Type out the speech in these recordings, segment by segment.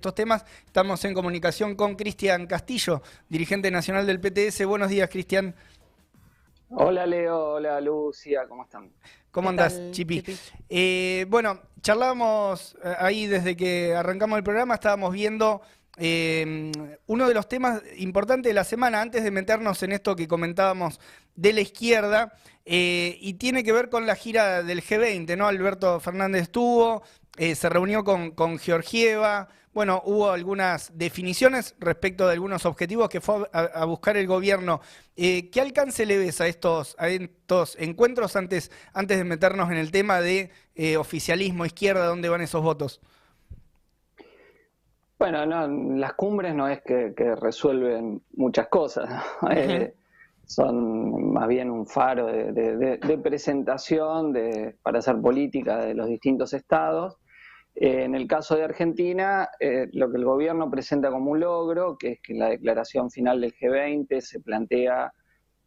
estos temas. Estamos en comunicación con Cristian Castillo, dirigente nacional del PTS. Buenos días, Cristian. Hola, Leo. Hola, Lucia. ¿Cómo están? ¿Cómo andas, Chipi? Eh, bueno, charlábamos eh, ahí desde que arrancamos el programa, estábamos viendo eh, uno de los temas importantes de la semana, antes de meternos en esto que comentábamos de la izquierda, y tiene que ver con la gira del G20, ¿no? Alberto Fernández estuvo, se reunió con, con Georgieva, bueno, hubo algunas definiciones respecto de algunos objetivos que fue a, buscar el gobierno. Eh, ¿Qué alcance le ves a estos, a estos encuentros antes, antes de meternos en el tema de eh, oficialismo, izquierda, dónde van esos votos? Bueno, no, las cumbres no es que, resuelven muchas cosas, eh, son más bien un faro de, presentación de, para hacer política de los distintos estados eh, en el caso de Argentina, eh, lo que el gobierno presenta como un logro, que es que en la declaración final del G20 se plantea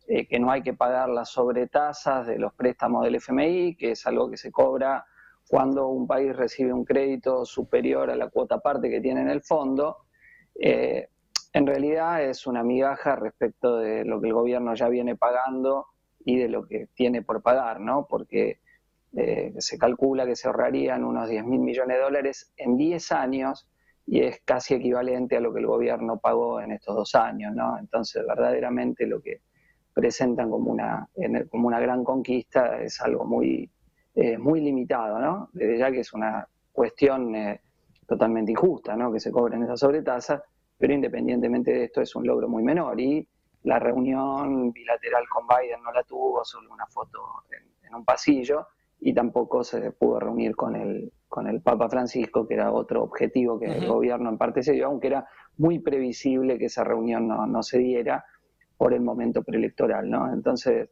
eh, que no hay que pagar las sobretasas de los préstamos del FMI, que es algo que se cobra cuando un país recibe un crédito superior a la cuota parte que tiene en el fondo. en realidad es una migaja respecto de lo que el gobierno ya viene pagando y de lo que tiene por pagar, ¿no? Porque eh, se calcula que se ahorrarían unos 10 mil millones de dólares en 10 años y es casi equivalente a lo que el gobierno pagó en estos dos años, ¿no? Entonces, verdaderamente lo que presentan como una, como una gran conquista es algo muy, eh, muy limitado, ¿no? Desde ya que es una cuestión eh, totalmente injusta, ¿no? Que se cobren esas sobretasas, pero independientemente de esto es un logro muy menor y la reunión bilateral con Biden no la tuvo, solo una foto en un pasillo, y tampoco se pudo reunir con el, con el Papa Francisco, que era otro objetivo que el gobierno en parte se dio, aunque era muy previsible que esa reunión no, se diera por el momento preelectoral, ¿no? Entonces,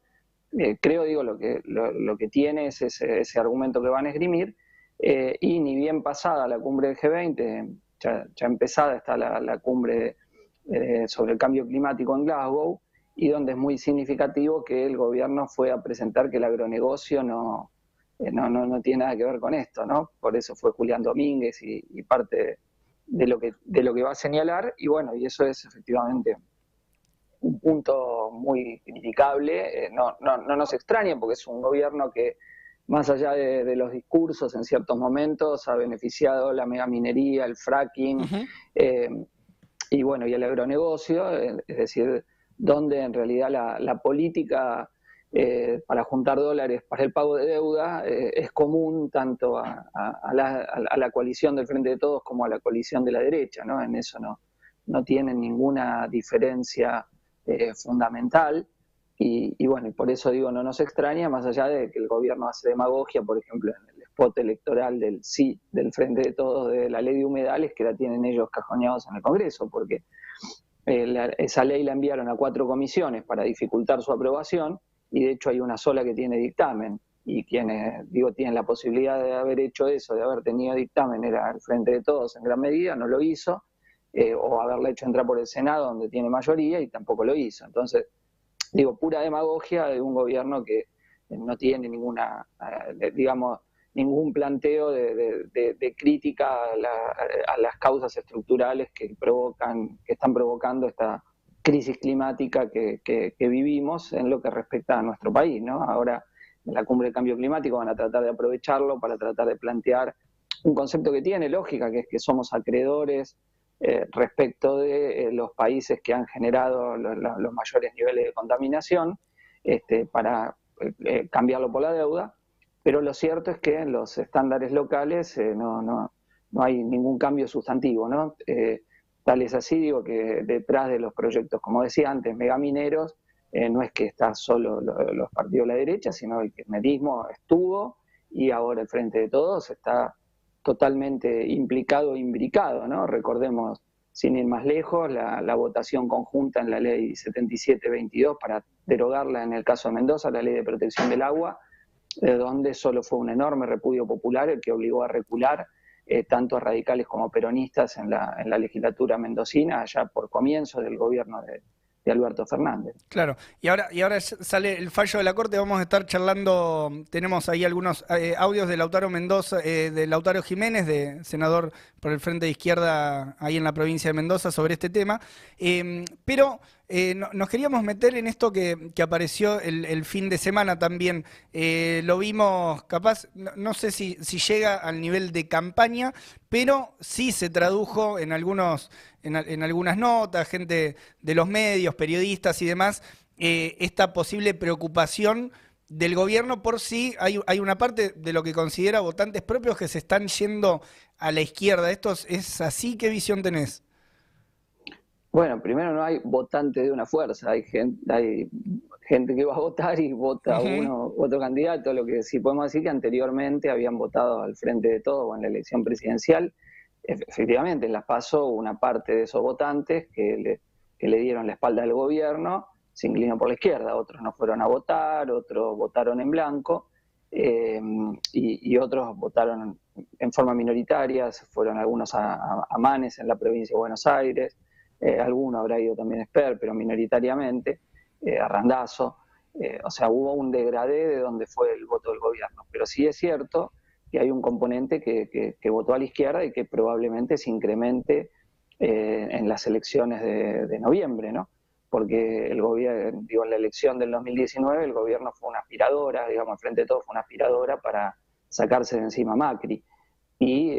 eh, creo, digo, lo que, lo, que tiene es ese, ese, argumento que van a esgrimir, eh, y ni bien pasada la cumbre del G20, ya, empezada está la, la cumbre eh, sobre el cambio climático en Glasgow, y donde es muy significativo que el gobierno fue a presentar que el agronegocio no, no, no, no, tiene nada que ver con esto, ¿no? Por eso fue Julián Domínguez y, parte de lo, que, de lo que va a señalar, y bueno, y eso es efectivamente un punto muy criticable, eh, no, no, no, nos extraña porque es un gobierno que más allá de, los discursos en ciertos momentos ha beneficiado la megaminería, el fracking eh, y bueno, y el agronegocio, es decir, donde en realidad la, la política eh, para juntar dólares para el pago de deuda eh, es común tanto a, la, coalición del Frente de Todos como a la coalición de la derecha, ¿no? En eso no, no tienen ninguna diferencia eh, fundamental. Y, bueno, y por eso digo, no nos extraña, más allá de que el gobierno hace demagogia, por ejemplo, en el spot electoral del sí, del Frente de Todos, de la ley de humedales, que la tienen ellos cajoneados en el Congreso, porque esa ley la enviaron a cuatro comisiones para dificultar su aprobación y de hecho hay una sola que tiene dictamen y quienes, digo, tienen la posibilidad de haber hecho eso, de haber tenido dictamen, era el frente de todos en gran medida, no lo hizo, eh, o haberla hecho entrar por el Senado donde tiene mayoría y tampoco lo hizo. Entonces, digo, pura demagogia de un gobierno que no tiene ninguna, eh, digamos, ningún planteo de, crítica a, las causas estructurales que provocan, que están provocando esta crisis climática que, vivimos en lo que respecta a nuestro país. ¿no? Ahora, en la cumbre de cambio climático van a tratar de aprovecharlo para tratar de plantear un concepto que tiene lógica, que es que somos acreedores eh, respecto de eh, los países que han generado los mayores niveles de contaminación este, para eh, cambiarlo por la deuda, pero lo cierto es que en los estándares locales no, no, no, hay ningún cambio sustantivo. ¿no? Tal es así, digo que detrás de los proyectos, como decía antes, megamineros, eh, no es que están solo los partidos de la derecha, sino el kirchnerismo estuvo y ahora el Frente de Todos está totalmente implicado, imbricado, ¿no? Recordemos, sin ir más lejos, la, votación conjunta en la ley 7722 para derogarla en el caso de Mendoza, la ley de protección del agua, de donde solo fue un enorme repudio popular el que obligó a recular eh, tanto radicales como peronistas en la, en la legislatura mendocina, allá por comienzo del gobierno de, de Alberto Fernández. Claro, y ahora, y ahora sale el fallo de la Corte, vamos a estar charlando, tenemos ahí algunos eh, audios de Lautaro Mendoza, eh, de Lautaro Jiménez, de senador por el Frente de Izquierda ahí en la provincia de Mendoza sobre este tema, em, pero eh, nos queríamos meter en esto que, apareció el, fin de semana también. lo vimos, capaz, no, sé si, llega al nivel de campaña, pero sí se tradujo en, algunos, en, algunas notas, gente de los medios, periodistas y demás, eh, esta posible preocupación del gobierno por si hay, una parte de lo que considera votantes propios que se están yendo a la izquierda. ¿Esto es así? ¿Qué visión tenés? Bueno, primero no hay votante de una fuerza, hay gente, hay gente que va a votar y vota uno otro candidato, lo que sí podemos decir que anteriormente habían votado al frente de todo en la elección presidencial. Efectivamente, en las PASO una parte de esos votantes que le, le dieron la espalda al gobierno se inclinó por la izquierda, otros no fueron a votar, otros votaron en blanco eh, y, otros votaron en forma minoritaria, fueron algunos a, a Manes en la provincia de Buenos Aires, eh, alguno habrá ido también Esper, pero minoritariamente, eh, a Randazo. Eh, o sea, hubo un degradé de donde fue el voto del gobierno. Pero sí es cierto que hay un componente que, votó a la izquierda y que probablemente se incremente en las elecciones de, noviembre, ¿no? Porque el gobierno, digo, en la elección del 2019 el gobierno fue una aspiradora, digamos, frente de todo fue una aspiradora para sacarse de encima Macri y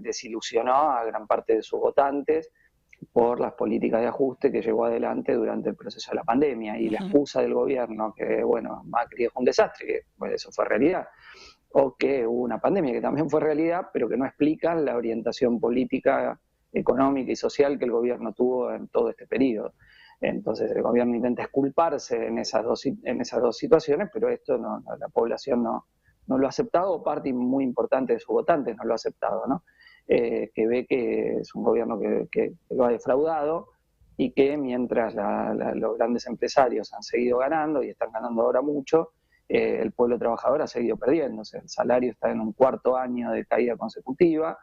desilusionó a gran parte de sus votantes por las políticas de ajuste que llevó adelante durante el proceso de la pandemia y la excusa del gobierno que, bueno, Macri es un desastre, que pues, eso fue realidad, o que hubo una pandemia que también fue realidad, pero que no explica la orientación política, económica y social que el gobierno tuvo en todo este periodo. Entonces el gobierno intenta esculparse en esas dos, en esas dos situaciones, pero esto no, la población no, no lo ha aceptado, o parte muy importante de sus votantes no lo ha aceptado, ¿no? Eh, que ve que es un gobierno que, lo ha defraudado y que mientras los grandes empresarios han seguido ganando y están ganando ahora mucho, eh, el pueblo trabajador ha seguido perdiendo. el salario está en un cuarto año de caída consecutiva,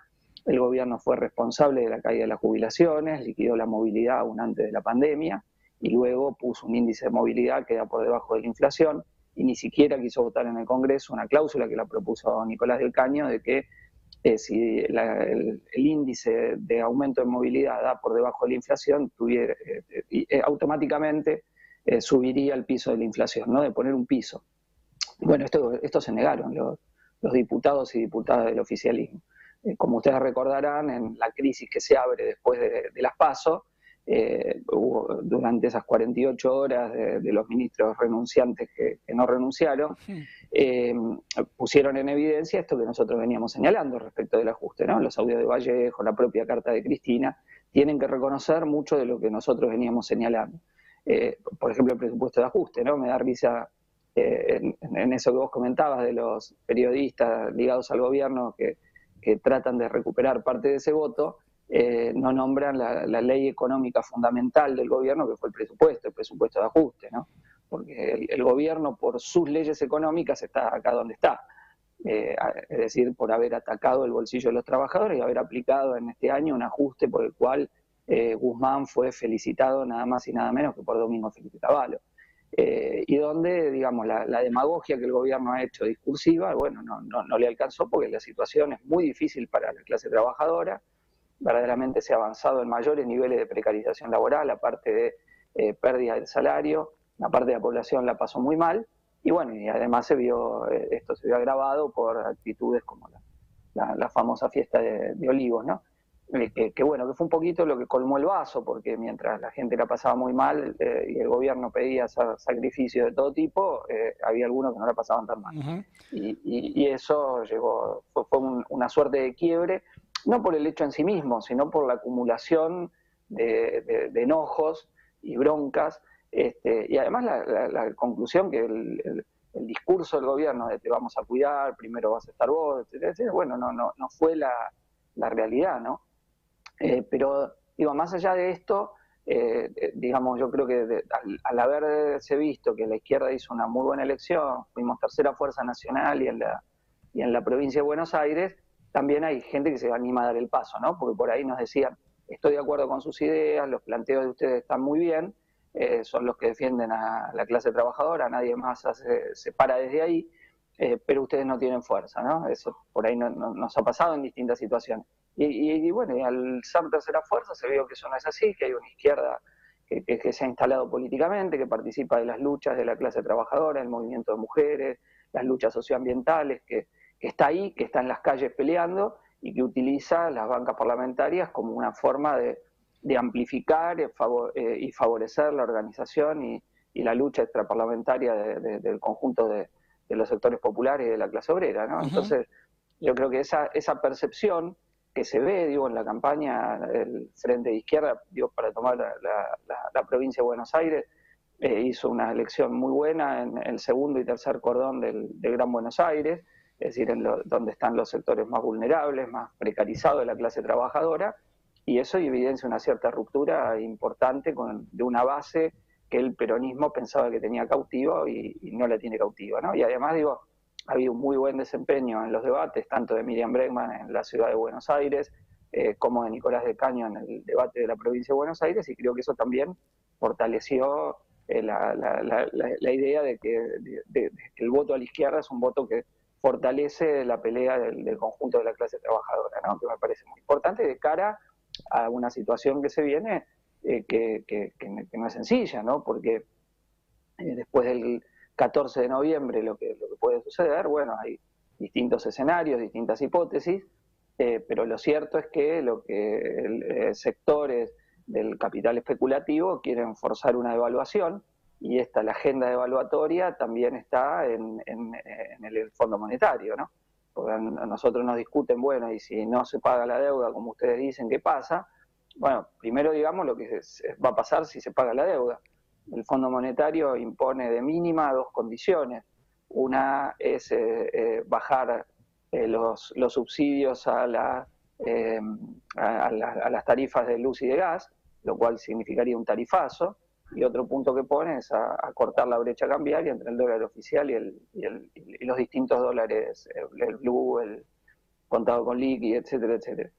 el gobierno fue responsable de la caída de las jubilaciones, liquidó la movilidad aún antes de la pandemia y luego puso un índice de movilidad que da por debajo de la inflación y ni siquiera quiso votar en el Congreso una cláusula que la propuso Nicolás del Caño de que eh, si el, índice de aumento de movilidad da por debajo de la inflación, tuviera, eh, eh, automáticamente subiría el piso de la inflación, ¿no? de poner un piso. Bueno, esto, esto se negaron los, diputados y diputadas del oficialismo. como ustedes recordarán, en la crisis que se abre después de, de las PASO, eh, durante esas 48 horas de, los ministros renunciantes que, no renunciaron, eh, pusieron en evidencia esto que nosotros veníamos señalando respecto del ajuste, ¿no? Los audios de Vallejo, la propia carta de Cristina, tienen que reconocer mucho de lo que nosotros veníamos señalando. Eh, por ejemplo, el presupuesto de ajuste, ¿no? Me da risa en, eso que vos comentabas de los periodistas ligados al gobierno que tratan de recuperar parte de ese voto, eh, no nombran la, ley económica fundamental del gobierno, que fue el presupuesto, el presupuesto de ajuste, ¿no? Porque el, gobierno, por sus leyes económicas, está acá donde está. Eh, es decir, por haber atacado el bolsillo de los trabajadores y haber aplicado en este año un ajuste por el cual eh, Guzmán fue felicitado nada más y nada menos que por Domingo Felipe Cavallo. y donde, digamos, la, demagogia que el gobierno ha hecho discursiva, bueno, no, no le alcanzó porque la situación es muy difícil para la clase trabajadora, verdaderamente se ha avanzado en mayores niveles de precarización laboral, aparte de eh, pérdida del salario, la parte de la población la pasó muy mal, y bueno, y además se vio, eh, esto se vio agravado por actitudes como la, famosa fiesta de, Olivos, ¿no? Eh, que, bueno, que fue un poquito lo que colmó el vaso, porque mientras la gente la pasaba muy mal y el gobierno pedía sacrificios de todo tipo, había algunos que no la pasaban tan mal. y, eso llegó, fue, una suerte de quiebre no por el hecho en sí mismo, sino por la acumulación de, enojos y broncas, este, y además la, conclusión que el, discurso del gobierno de te vamos a cuidar, primero vas a estar vos, etcétera, bueno, no, no, no fue la, realidad, ¿no? Eh, pero, digo, más allá de esto, eh, digamos, yo creo que al, haberse visto que la izquierda hizo una muy buena elección, fuimos tercera fuerza nacional y en la, y en la provincia de Buenos Aires, también hay gente que se anima a dar el paso, ¿no? Porque por ahí nos decían, estoy de acuerdo con sus ideas, los planteos de ustedes están muy bien, eh, son los que defienden a la clase trabajadora, nadie más se para desde ahí, eh, pero ustedes no tienen fuerza, ¿no? Eso por ahí nos ha pasado en distintas situaciones. Y, bueno, y al ser tercera fuerza se vio que eso no es así, que hay una izquierda que, se ha instalado políticamente, que participa de las luchas de la clase trabajadora, el movimiento de mujeres, las luchas socioambientales, que, está ahí, que está en las calles peleando y que utiliza las bancas parlamentarias como una forma de, amplificar eh, y favorecer la organización y, la lucha extraparlamentaria del conjunto de, los sectores populares y de la clase obrera. ¿no? Entonces, yo creo que esa, esa percepción que se ve, digo, en la campaña del Frente de Izquierda, digo, para tomar la, provincia de Buenos Aires, eh, hizo una elección muy buena en el segundo y tercer cordón del, Gran Buenos Aires, es decir, en donde están los sectores más vulnerables, más precarizados de la clase trabajadora, y eso evidencia una cierta ruptura importante de una base que el peronismo pensaba que tenía cautiva y, no la tiene cautiva, ¿no? Y además, digo, ha habido un muy buen desempeño en los debates, tanto de Miriam Bregman en la ciudad de Buenos Aires, eh, como de Nicolás de Caño en el debate de la provincia de Buenos Aires, y creo que eso también fortaleció eh, la, idea de que, el voto a la izquierda es un voto que fortalece la pelea del, conjunto de la clase trabajadora, ¿no? que me parece muy importante de cara a una situación que se viene eh, que, que, no es sencilla, ¿no? porque después del 14 de noviembre lo que, lo que puede suceder, bueno, hay distintos escenarios, distintas hipótesis, eh, pero lo cierto es que lo que eh, sectores del capital especulativo quieren forzar una devaluación y esta, la agenda devaluatoria también está en, el Fondo Monetario, ¿no? Porque nosotros nos discuten, bueno, y si no se paga la deuda, como ustedes dicen, ¿qué pasa? Bueno, primero digamos lo que va a pasar si se paga la deuda el Fondo Monetario impone de mínima dos condiciones. Una es eh, eh, bajar eh, los, subsidios a, a, las tarifas de luz y de gas, lo cual significaría un tarifazo. Y otro punto que pone es a, cortar la brecha cambiaria entre el dólar oficial y, el, y, los distintos dólares, el, blue, el contado con liqui, etcétera, etcétera.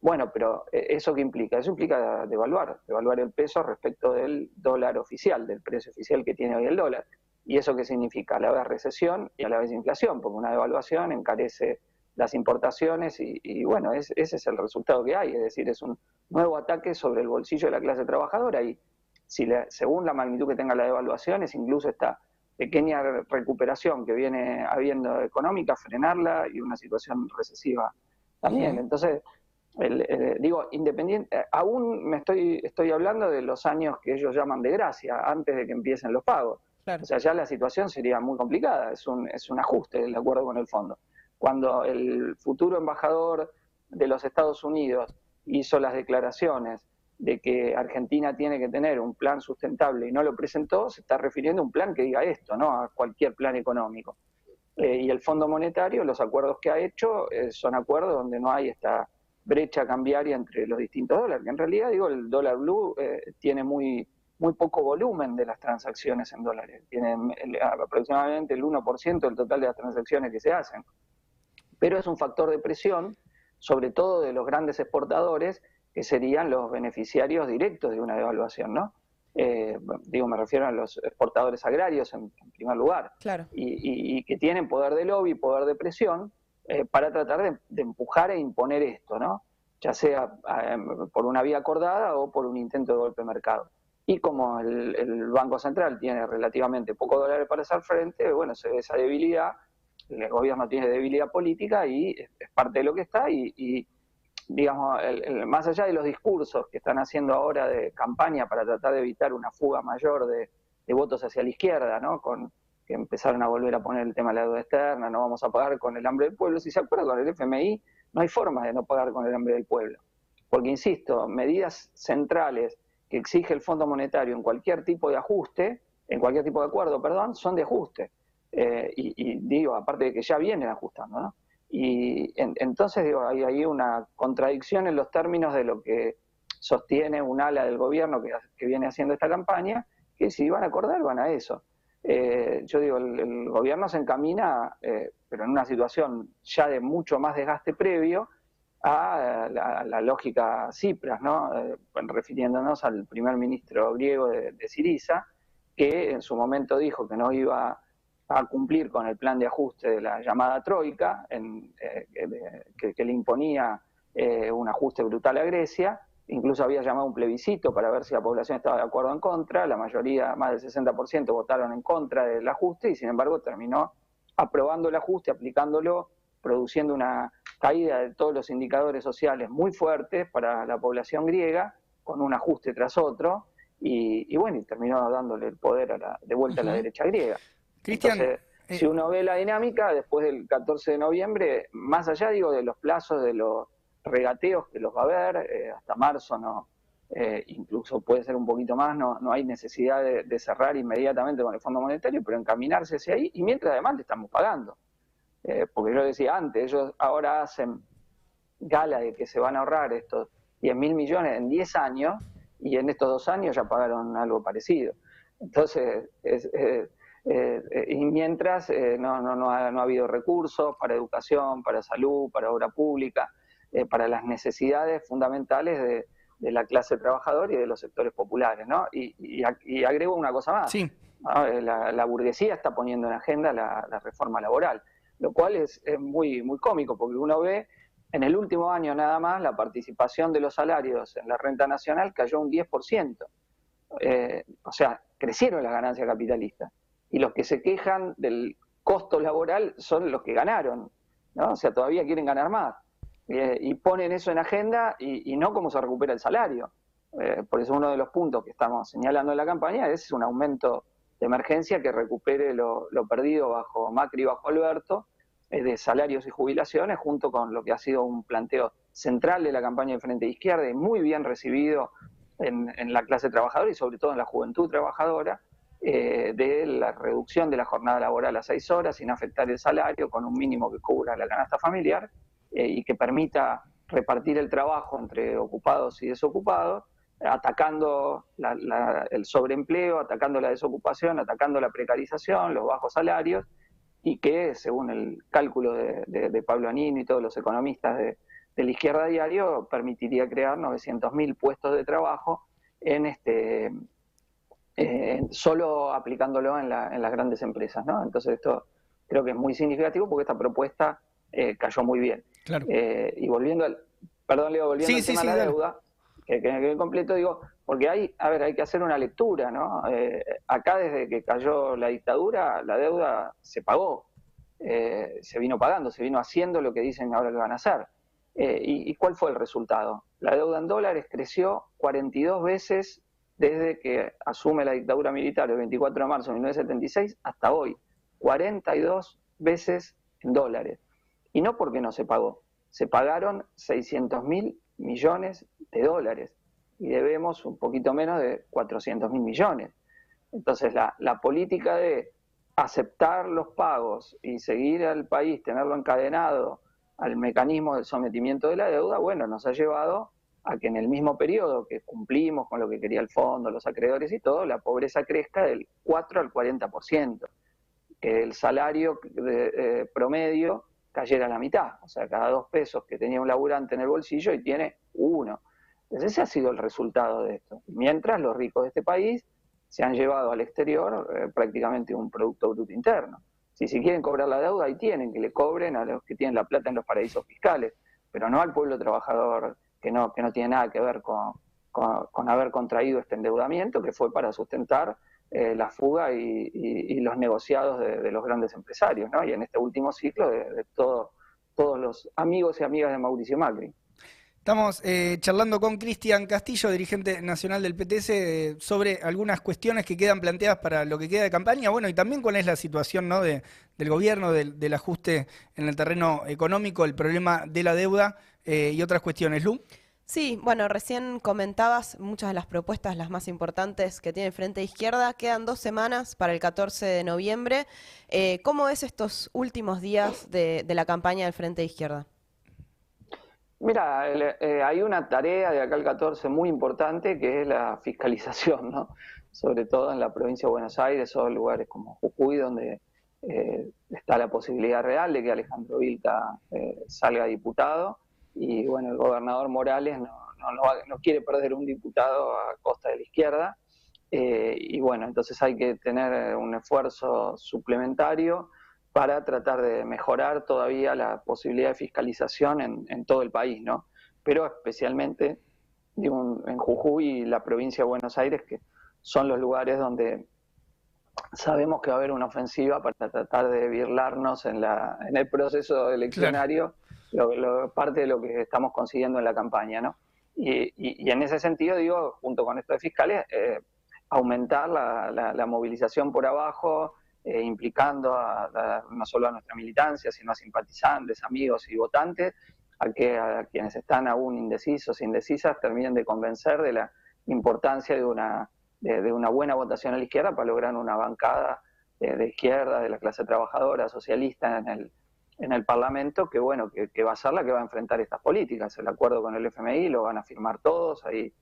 Bueno, pero eh, ¿eso qué implica? Eso implica devaluar, devaluar el peso respecto del dólar oficial, del precio oficial que tiene hoy el dólar. ¿Y eso qué significa? A la vez recesión y a la vez inflación, porque una devaluación encarece las importaciones y, bueno, ese es el resultado que hay, es decir, es un nuevo ataque sobre el bolsillo de la clase trabajadora y si según la magnitud que tenga la devaluación es incluso esta pequeña recuperación que viene habiendo económica, frenarla y una situación recesiva también. Entonces, digo, independiente, eh, aún me estoy, estoy hablando de los años que ellos llaman de gracia, antes de que empiecen los pagos. O sea, ya la situación sería muy complicada, es un, es un ajuste de acuerdo con el fondo. Cuando el futuro embajador de los Estados Unidos hizo las declaraciones de que Argentina tiene que tener un plan sustentable y no lo presentó, se está refiriendo a un plan que diga esto, no a cualquier plan económico. Eh, y el Fondo Monetario, los acuerdos que ha hecho, eh, son acuerdos donde no hay esta brecha cambiaria entre los distintos dólares. En realidad, digo, el dólar blue eh, tiene muy, muy poco volumen de las transacciones en dólares. Tiene aproximadamente el 1% del total de las transacciones que se hacen. Pero es un factor de presión, sobre todo de los grandes exportadores, que serían los beneficiarios directos de una devaluación, ¿no? Eh, digo, me refiero a los exportadores agrarios en, primer lugar, claro. y, que tienen poder de lobby, poder de presión, eh, para tratar de, empujar e imponer esto, ¿no? ya sea eh, por una vía acordada o por un intento de golpe de mercado. Y como el, Banco Central tiene relativamente poco dólares para hacer frente, bueno, se ve esa debilidad, el gobierno tiene debilidad política y es, parte de lo que está y, digamos, más allá de los discursos que están haciendo ahora de campaña para tratar de evitar una fuga mayor de, votos hacia la izquierda, ¿no? Con, que empezaron a volver a poner el tema de la deuda externa, no vamos a pagar con el hambre del pueblo. Si se acuerda con el FMI, no hay forma de no pagar con el hambre del pueblo. Porque, insisto, medidas centrales que exige el Fondo Monetario en cualquier tipo de ajuste, en cualquier tipo de acuerdo, perdón, son de ajuste. Eh, y, digo, aparte de que ya vienen ajustando, ¿no? Y entonces, digo, hay ahí una contradicción en los términos de lo que sostiene un ala del gobierno que, viene haciendo esta campaña, que si van a acordar, van a eso. Eh, yo digo, el, gobierno se encamina, eh, pero en una situación ya de mucho más desgaste previo, a la, lógica Cipras, ¿no? Eh, refiriéndonos al primer ministro griego de, de Siriza, que en su momento dijo que no iba a cumplir con el plan de ajuste de la llamada Troika, en, eh, que, le imponía eh, un ajuste brutal a Grecia, incluso había llamado un plebiscito para ver si la población estaba de acuerdo o en contra, la mayoría, más del 60%, votaron en contra del ajuste y sin embargo terminó aprobando el ajuste, aplicándolo, produciendo una caída de todos los indicadores sociales muy fuertes para la población griega, con un ajuste tras otro, y, bueno, y terminó dándole el poder de vuelta a la derecha griega. Cristian, eh, si uno ve la dinámica, después del 14 de noviembre, más allá digo de los plazos, de los regateos que los va a haber, eh, hasta marzo no, eh, incluso puede ser un poquito más, no, no hay necesidad de, cerrar inmediatamente con el Fondo Monetario, pero encaminarse hacia ahí, y mientras además le estamos pagando. porque yo decía antes, ellos ahora hacen gala de que se van a ahorrar estos 10 mil millones en 10 años, y en estos dos años ya pagaron algo parecido. Entonces, es, eh, eh, y mientras eh, no, no, no, ha, no, ha, habido recursos para educación, para salud, para obra pública, para las necesidades fundamentales de, la clase trabajadora y de los sectores populares. ¿no? Y, y, agrego una cosa más. Sí. La, burguesía está poniendo en agenda la, reforma laboral, lo cual es, es, muy, muy cómico porque uno ve en el último año nada más la participación de los salarios en la renta nacional cayó un 10%. o sea, crecieron las ganancias capitalistas y los que se quejan del costo laboral son los que ganaron, ¿no? O sea, todavía quieren ganar más. Eh, y ponen eso en agenda y, no cómo se recupera el salario. Eh, por eso uno de los puntos que estamos señalando en la campaña es un aumento de emergencia que recupere lo, perdido bajo Macri y bajo Alberto de salarios y jubilaciones, junto con lo que ha sido un planteo central de la campaña de Frente de Izquierda y muy bien recibido en, en la clase trabajadora y sobre todo en la juventud trabajadora, eh, de la reducción de la jornada laboral a seis horas sin afectar el salario, con un mínimo que cubra la canasta familiar eh, y que permita repartir el trabajo entre ocupados y desocupados, atacando el sobreempleo, atacando la desocupación, atacando la precarización, los bajos salarios, y que, según el cálculo de, Pablo Anino y todos los economistas de, de la izquierda diario, permitiría crear 900.000 puestos de trabajo en este eh, solo aplicándolo en, las grandes empresas, ¿no? Entonces esto creo que es muy significativo porque esta propuesta eh, cayó muy bien. Eh, y volviendo al, perdón Leo, volviendo al tema de la deuda, que, que, completo digo, porque hay, a ver, hay que hacer una lectura, ¿no? acá desde que cayó la dictadura, la deuda se pagó, se vino pagando, se vino haciendo lo que dicen ahora que van a hacer. ¿Y cuál fue el resultado? La deuda en dólares creció 42 veces desde que asume la dictadura militar el 24 de marzo de 1976 hasta hoy, 42 veces en dólares. Y no porque no se pagó, se pagaron 600 mil millones de dólares y debemos un poquito menos de 400 mil millones. Entonces la, política de aceptar los pagos y seguir al país, tenerlo encadenado al mecanismo del sometimiento de la deuda, bueno, nos ha llevado a que en el mismo periodo que cumplimos con lo que quería el fondo, los acreedores y todo, la pobreza crezca del 4 al 40%, que el salario de, eh, promedio cayera a la mitad, o sea, cada dos pesos que tenía un laburante en el bolsillo y tiene uno. Entonces ese ha sido el resultado de esto. Mientras los ricos de este país se han llevado al exterior eh, prácticamente un Producto Bruto Interno. Si se quieren cobrar la deuda, ahí tienen, que le cobren a los que tienen la plata en los paraísos fiscales, pero no al pueblo trabajador que no, que no tiene nada que ver con, con, haber contraído este endeudamiento, que fue para sustentar eh, la fuga y, los negociados de, los grandes empresarios, ¿no? y en este último ciclo de, todos los amigos y amigas de Mauricio Macri. Estamos eh, charlando con Cristian Castillo, dirigente nacional del PTS, eh, sobre algunas cuestiones que quedan planteadas para lo que queda de campaña, bueno, y también cuál es la situación ¿no? de, del gobierno, del, ajuste en el terreno económico, el problema de la deuda eh, y otras cuestiones. Lu. Sí, bueno, recién comentabas muchas de las propuestas, las más importantes que tiene Frente Izquierda. Quedan dos semanas para el 14 de noviembre. ¿Cómo es estos últimos días de, la campaña del Frente Izquierda? Mira, eh, hay una tarea de acá el 14 muy importante que es la fiscalización, ¿no? Sobre todo en la provincia de Buenos Aires o lugares como Jujuy, donde está la posibilidad real de que Alejandro Vilca salga diputado y bueno, el gobernador Morales no, no, quiere perder un diputado a costa de la izquierda. Eh, y bueno, entonces hay que tener un esfuerzo suplementario para tratar de mejorar todavía la posibilidad de fiscalización en, todo el país, ¿no? Pero especialmente en Jujuy y la provincia de Buenos Aires, que son los lugares donde sabemos que va a haber una ofensiva para tratar de virlarnos en, la, en el proceso eleccionario, lo, parte de lo que estamos consiguiendo en la campaña, ¿no? Y, en ese sentido, digo, junto con esto de fiscales, eh, aumentar la, movilización por abajo, eh, implicando no solo a nuestra militancia, sino a simpatizantes, amigos y votantes, a que a quienes están aún indecisos, indecisas, terminen de convencer de la importancia de una, de, una buena votación a la izquierda para lograr una bancada eh, de izquierda, de la clase trabajadora, socialista en el, en el Parlamento que bueno que, va a ser la que va a enfrentar estas políticas. El acuerdo con el FMI lo van a firmar todos, ahí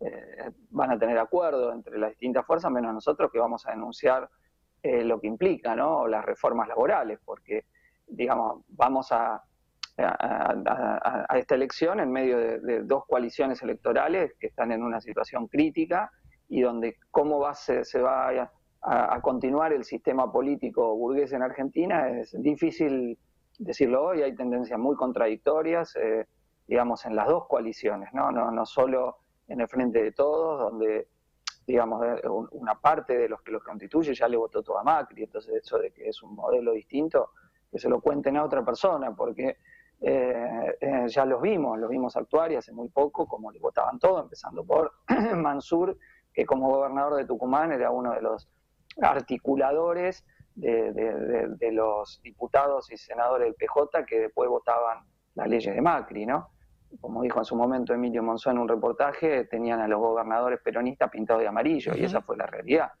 eh, van a tener acuerdo entre las distintas fuerzas, menos nosotros que vamos a denunciar eh, lo que implica, ¿no? Las reformas laborales, porque digamos vamos a, a, esta elección en medio de, dos coaliciones electorales que están en una situación crítica y donde cómo va se, se va a, continuar el sistema político burgués en Argentina es difícil decirlo hoy, hay tendencias muy contradictorias, eh, digamos, en las dos coaliciones, ¿no? ¿no? No solo en el frente de todos, donde, digamos, eh, una parte de los que los constituye ya le votó todo a Macri, entonces eso de que es un modelo distinto, que se lo cuenten a otra persona, porque eh, ya los vimos, los vimos actuar y hace muy poco, como le votaban todo, empezando por Mansur, que como gobernador de Tucumán era uno de los articuladores de, los diputados y senadores del PJ que después votaban las leyes de Macri, ¿no? Como dijo en su momento Emilio Monzó en un reportaje, tenían a los gobernadores peronistas pintados de amarillo, y esa fue la realidad.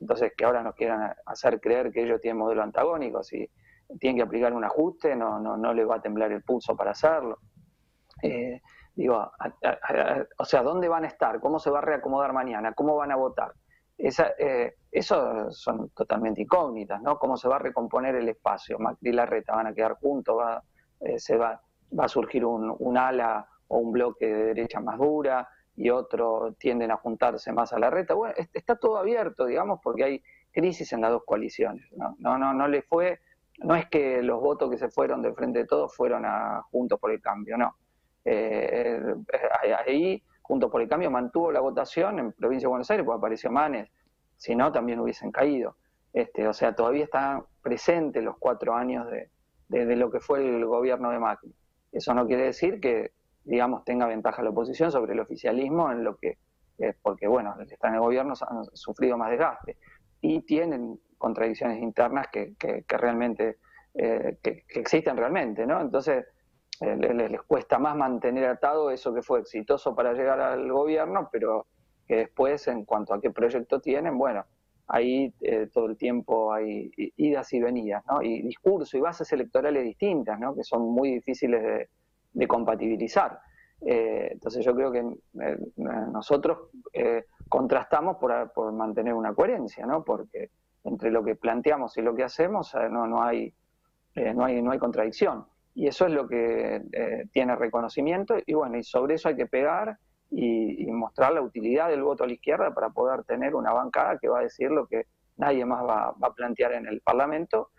Entonces, que ahora nos quieran hacer creer que ellos tienen modelo antagónico, si tienen que aplicar un ajuste, no, no, no les va a temblar el pulso para hacerlo. Eh, digo, o sea, ¿dónde van a estar? ¿Cómo se va a reacomodar mañana? ¿Cómo van a votar? Esa, eh, eso son totalmente incógnitas, ¿no? ¿Cómo se va a recomponer el espacio? Macri y Larreta van a quedar juntos, va, eh, se va, va a surgir un, ala o un bloque de derecha más dura y otro tienden a juntarse más a la reta. Bueno, está todo abierto, digamos, porque hay crisis en las dos coaliciones. No, no, no, no le fue, no es que los votos que se fueron de frente de todos fueron a Juntos por el Cambio, no. Eh, ahí Juntos por el Cambio mantuvo la votación en Provincia de Buenos Aires, porque apareció Manes, si no también hubiesen caído. Este, o sea, todavía están presentes los cuatro años de, lo que fue el gobierno de Macri. Eso no quiere decir que, digamos, tenga ventaja la oposición sobre el oficialismo en lo que, eh, porque bueno, los que están en el gobierno han sufrido más desgaste y tienen contradicciones internas que, realmente, eh, que, que, existen realmente, ¿no? Entonces, eh, les, cuesta más mantener atado eso que fue exitoso para llegar al gobierno, pero que después, en cuanto a qué proyecto tienen, bueno, ahí eh, todo el tiempo hay idas y venidas, ¿no? Y discurso y bases electorales distintas, ¿no? Que son muy difíciles de, compatibilizar. Eh, entonces yo creo que nosotros contrastamos por, por, mantener una coherencia, ¿no? Porque entre lo que planteamos y lo que hacemos no, no, hay, no, hay, no hay contradicción y eso es lo que eh, tiene reconocimiento y bueno, y sobre eso hay que pegar y, mostrar la utilidad del voto a la izquierda para poder tener una bancada que va a decir lo que nadie más va, a plantear en el Parlamento,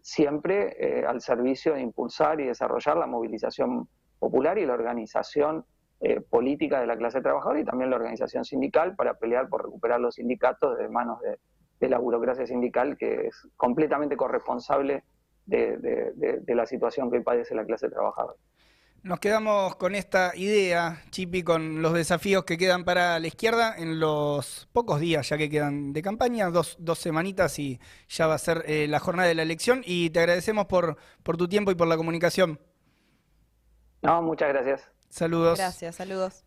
siempre eh, al servicio de impulsar y desarrollar la movilización popular y la organización eh, política de la clase trabajadora y también la organización sindical para pelear por recuperar los sindicatos de manos de la burocracia sindical que es completamente corresponsable de, la situación que padece la clase trabajadora. Nos quedamos con esta idea, Chipi, con los desafíos que quedan para la izquierda en los pocos días ya que quedan de campaña, dos, dos semanitas y ya va a ser eh, la jornada de la elección. Y te agradecemos por, por tu tiempo y por la comunicación. No, muchas gracias. Saludos. Gracias, saludos.